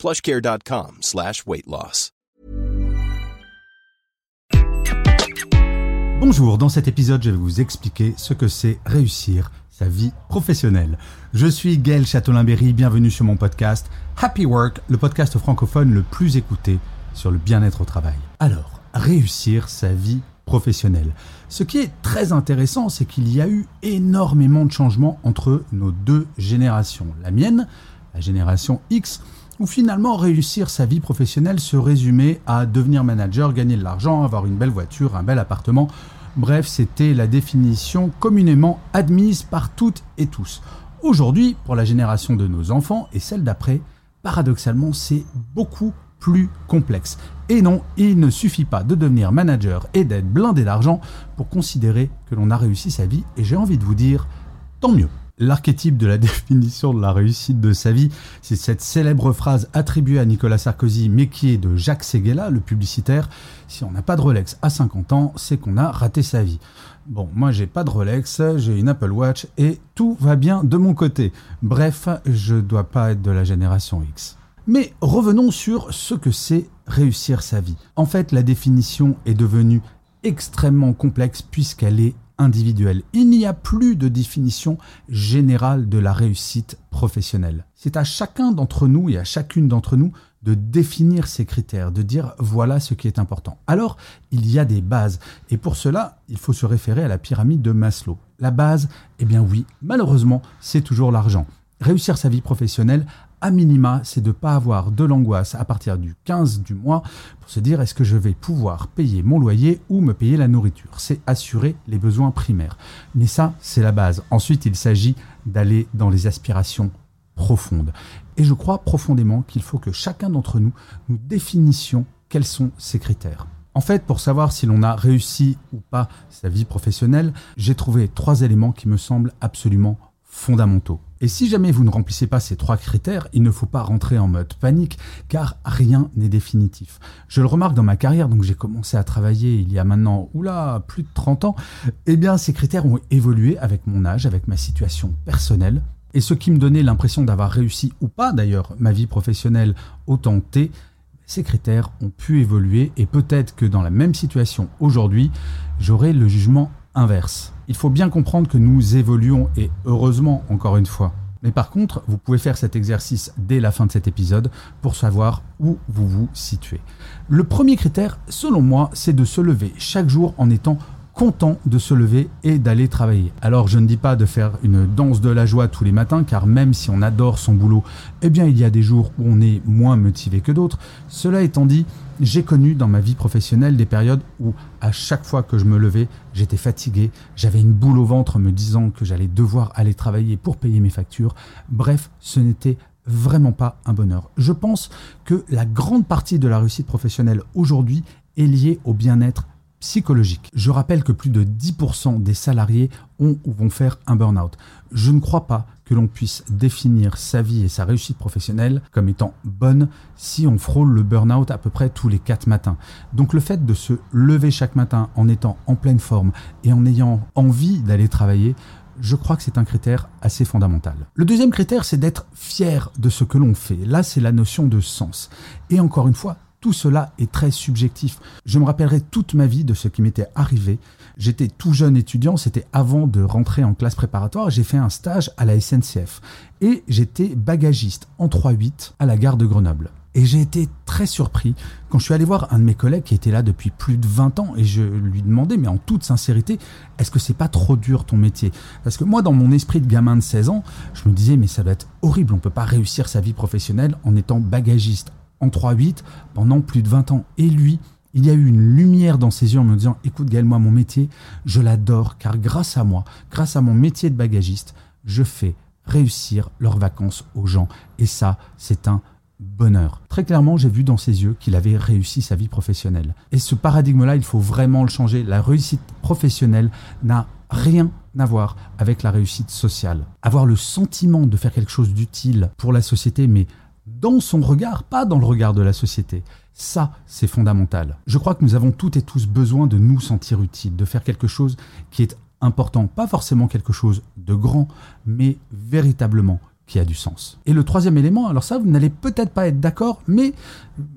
plushcare.com slash weight loss. Bonjour, dans cet épisode, je vais vous expliquer ce que c'est réussir sa vie professionnelle. Je suis Gaël Châtelain-Berry, bienvenue sur mon podcast Happy Work, le podcast francophone le plus écouté sur le bien-être au travail. Alors, réussir sa vie professionnelle. Ce qui est très intéressant, c'est qu'il y a eu énormément de changements entre nos deux générations. La mienne, la génération X, où finalement réussir sa vie professionnelle se résumait à devenir manager, gagner de l'argent, avoir une belle voiture, un bel appartement. Bref, c'était la définition communément admise par toutes et tous. Aujourd'hui, pour la génération de nos enfants et celle d'après, paradoxalement, c'est beaucoup plus complexe. Et non, il ne suffit pas de devenir manager et d'être blindé d'argent pour considérer que l'on a réussi sa vie. Et j'ai envie de vous dire, tant mieux. L'archétype de la définition de la réussite de sa vie, c'est cette célèbre phrase attribuée à Nicolas Sarkozy, mais qui est de Jacques Seguela, le publicitaire. Si on n'a pas de Rolex à 50 ans, c'est qu'on a raté sa vie. Bon, moi j'ai pas de Rolex, j'ai une Apple Watch et tout va bien de mon côté. Bref, je dois pas être de la génération X. Mais revenons sur ce que c'est réussir sa vie. En fait, la définition est devenue extrêmement complexe puisqu'elle est individuelle. Il n'y a plus de définition générale de la réussite professionnelle. C'est à chacun d'entre nous et à chacune d'entre nous de définir ces critères, de dire voilà ce qui est important. Alors, il y a des bases. Et pour cela, il faut se référer à la pyramide de Maslow. La base, eh bien oui, malheureusement, c'est toujours l'argent. Réussir sa vie professionnelle à minima, c'est de ne pas avoir de l'angoisse à partir du 15 du mois pour se dire est-ce que je vais pouvoir payer mon loyer ou me payer la nourriture? C'est assurer les besoins primaires. Mais ça, c'est la base. Ensuite, il s'agit d'aller dans les aspirations profondes. Et je crois profondément qu'il faut que chacun d'entre nous, nous définissions quels sont ces critères. En fait, pour savoir si l'on a réussi ou pas sa vie professionnelle, j'ai trouvé trois éléments qui me semblent absolument fondamentaux. Et si jamais vous ne remplissez pas ces trois critères, il ne faut pas rentrer en mode panique, car rien n'est définitif. Je le remarque dans ma carrière, donc j'ai commencé à travailler il y a maintenant, oula, plus de 30 ans, eh bien ces critères ont évolué avec mon âge, avec ma situation personnelle. Et ce qui me donnait l'impression d'avoir réussi ou pas d'ailleurs ma vie professionnelle autant T, ces critères ont pu évoluer et peut-être que dans la même situation aujourd'hui, j'aurai le jugement inverse. Il faut bien comprendre que nous évoluons et heureusement encore une fois. Mais par contre, vous pouvez faire cet exercice dès la fin de cet épisode pour savoir où vous vous situez. Le premier critère, selon moi, c'est de se lever chaque jour en étant content de se lever et d'aller travailler. Alors je ne dis pas de faire une danse de la joie tous les matins, car même si on adore son boulot, eh bien il y a des jours où on est moins motivé que d'autres. Cela étant dit, j'ai connu dans ma vie professionnelle des périodes où à chaque fois que je me levais, j'étais fatigué, j'avais une boule au ventre me disant que j'allais devoir aller travailler pour payer mes factures. Bref, ce n'était vraiment pas un bonheur. Je pense que la grande partie de la réussite professionnelle aujourd'hui est liée au bien-être psychologique. Je rappelle que plus de 10% des salariés ont ou vont faire un burn-out. Je ne crois pas que l'on puisse définir sa vie et sa réussite professionnelle comme étant bonne si on frôle le burn-out à peu près tous les 4 matins. Donc le fait de se lever chaque matin en étant en pleine forme et en ayant envie d'aller travailler, je crois que c'est un critère assez fondamental. Le deuxième critère, c'est d'être fier de ce que l'on fait. Là, c'est la notion de sens. Et encore une fois, tout cela est très subjectif. Je me rappellerai toute ma vie de ce qui m'était arrivé. J'étais tout jeune étudiant, c'était avant de rentrer en classe préparatoire. J'ai fait un stage à la SNCF et j'étais bagagiste en 3-8 à la gare de Grenoble. Et j'ai été très surpris quand je suis allé voir un de mes collègues qui était là depuis plus de 20 ans et je lui demandais, mais en toute sincérité, est-ce que c'est pas trop dur ton métier? Parce que moi, dans mon esprit de gamin de 16 ans, je me disais, mais ça doit être horrible, on peut pas réussir sa vie professionnelle en étant bagagiste en 3-8 pendant plus de 20 ans. Et lui, il y a eu une lumière dans ses yeux en me disant Écoute, Gaël, moi, mon métier, je l'adore, car grâce à moi, grâce à mon métier de bagagiste, je fais réussir leurs vacances aux gens. Et ça, c'est un bonheur. Très clairement, j'ai vu dans ses yeux qu'il avait réussi sa vie professionnelle. Et ce paradigme-là, il faut vraiment le changer. La réussite professionnelle n'a rien à voir avec la réussite sociale. Avoir le sentiment de faire quelque chose d'utile pour la société, mais dans son regard, pas dans le regard de la société. Ça, c'est fondamental. Je crois que nous avons toutes et tous besoin de nous sentir utiles, de faire quelque chose qui est important, pas forcément quelque chose de grand, mais véritablement qui a du sens. Et le troisième élément, alors ça, vous n'allez peut-être pas être d'accord, mais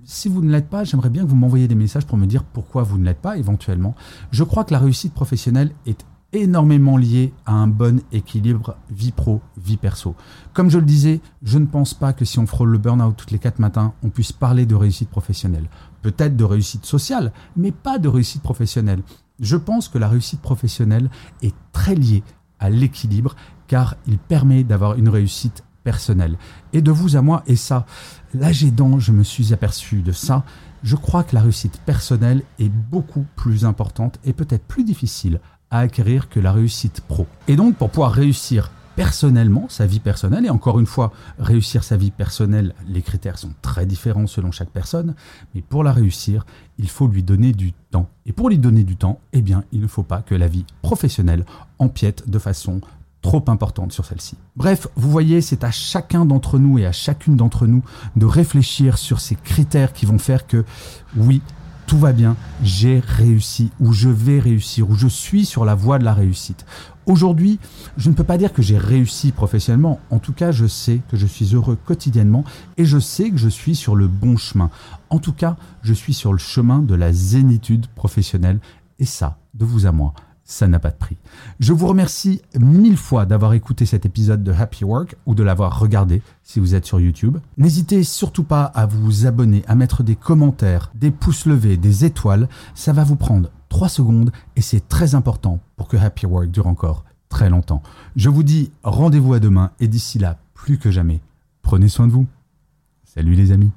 si vous ne l'êtes pas, j'aimerais bien que vous m'envoyiez des messages pour me dire pourquoi vous ne l'êtes pas éventuellement. Je crois que la réussite professionnelle est énormément liée à un bon équilibre vie pro, vie perso. Comme je le disais, je ne pense pas que si on frôle le burn-out toutes les quatre matins, on puisse parler de réussite professionnelle. Peut-être de réussite sociale, mais pas de réussite professionnelle. Je pense que la réussite professionnelle est très liée à l'équilibre car il permet d'avoir une réussite personnelle. Et de vous à moi, et ça, l'âge aidant, je me suis aperçu de ça, je crois que la réussite personnelle est beaucoup plus importante et peut-être plus difficile acquérir que la réussite pro. Et donc, pour pouvoir réussir personnellement, sa vie personnelle, et encore une fois, réussir sa vie personnelle, les critères sont très différents selon chaque personne, mais pour la réussir, il faut lui donner du temps. Et pour lui donner du temps, eh bien, il ne faut pas que la vie professionnelle empiète de façon trop importante sur celle-ci. Bref, vous voyez, c'est à chacun d'entre nous et à chacune d'entre nous de réfléchir sur ces critères qui vont faire que, oui, tout va bien, j'ai réussi, ou je vais réussir, ou je suis sur la voie de la réussite. Aujourd'hui, je ne peux pas dire que j'ai réussi professionnellement. En tout cas, je sais que je suis heureux quotidiennement et je sais que je suis sur le bon chemin. En tout cas, je suis sur le chemin de la zénitude professionnelle. Et ça, de vous à moi, ça n'a pas de prix. Je vous remercie mille fois d'avoir écouté cet épisode de Happy Work ou de l'avoir regardé si vous êtes sur YouTube. N'hésitez surtout pas à vous abonner, à mettre des commentaires, des pouces levés, des étoiles. Ça va vous prendre 3 secondes et c'est très important pour que Happy Work dure encore très longtemps. Je vous dis rendez-vous à demain et d'ici là, plus que jamais, prenez soin de vous. Salut les amis.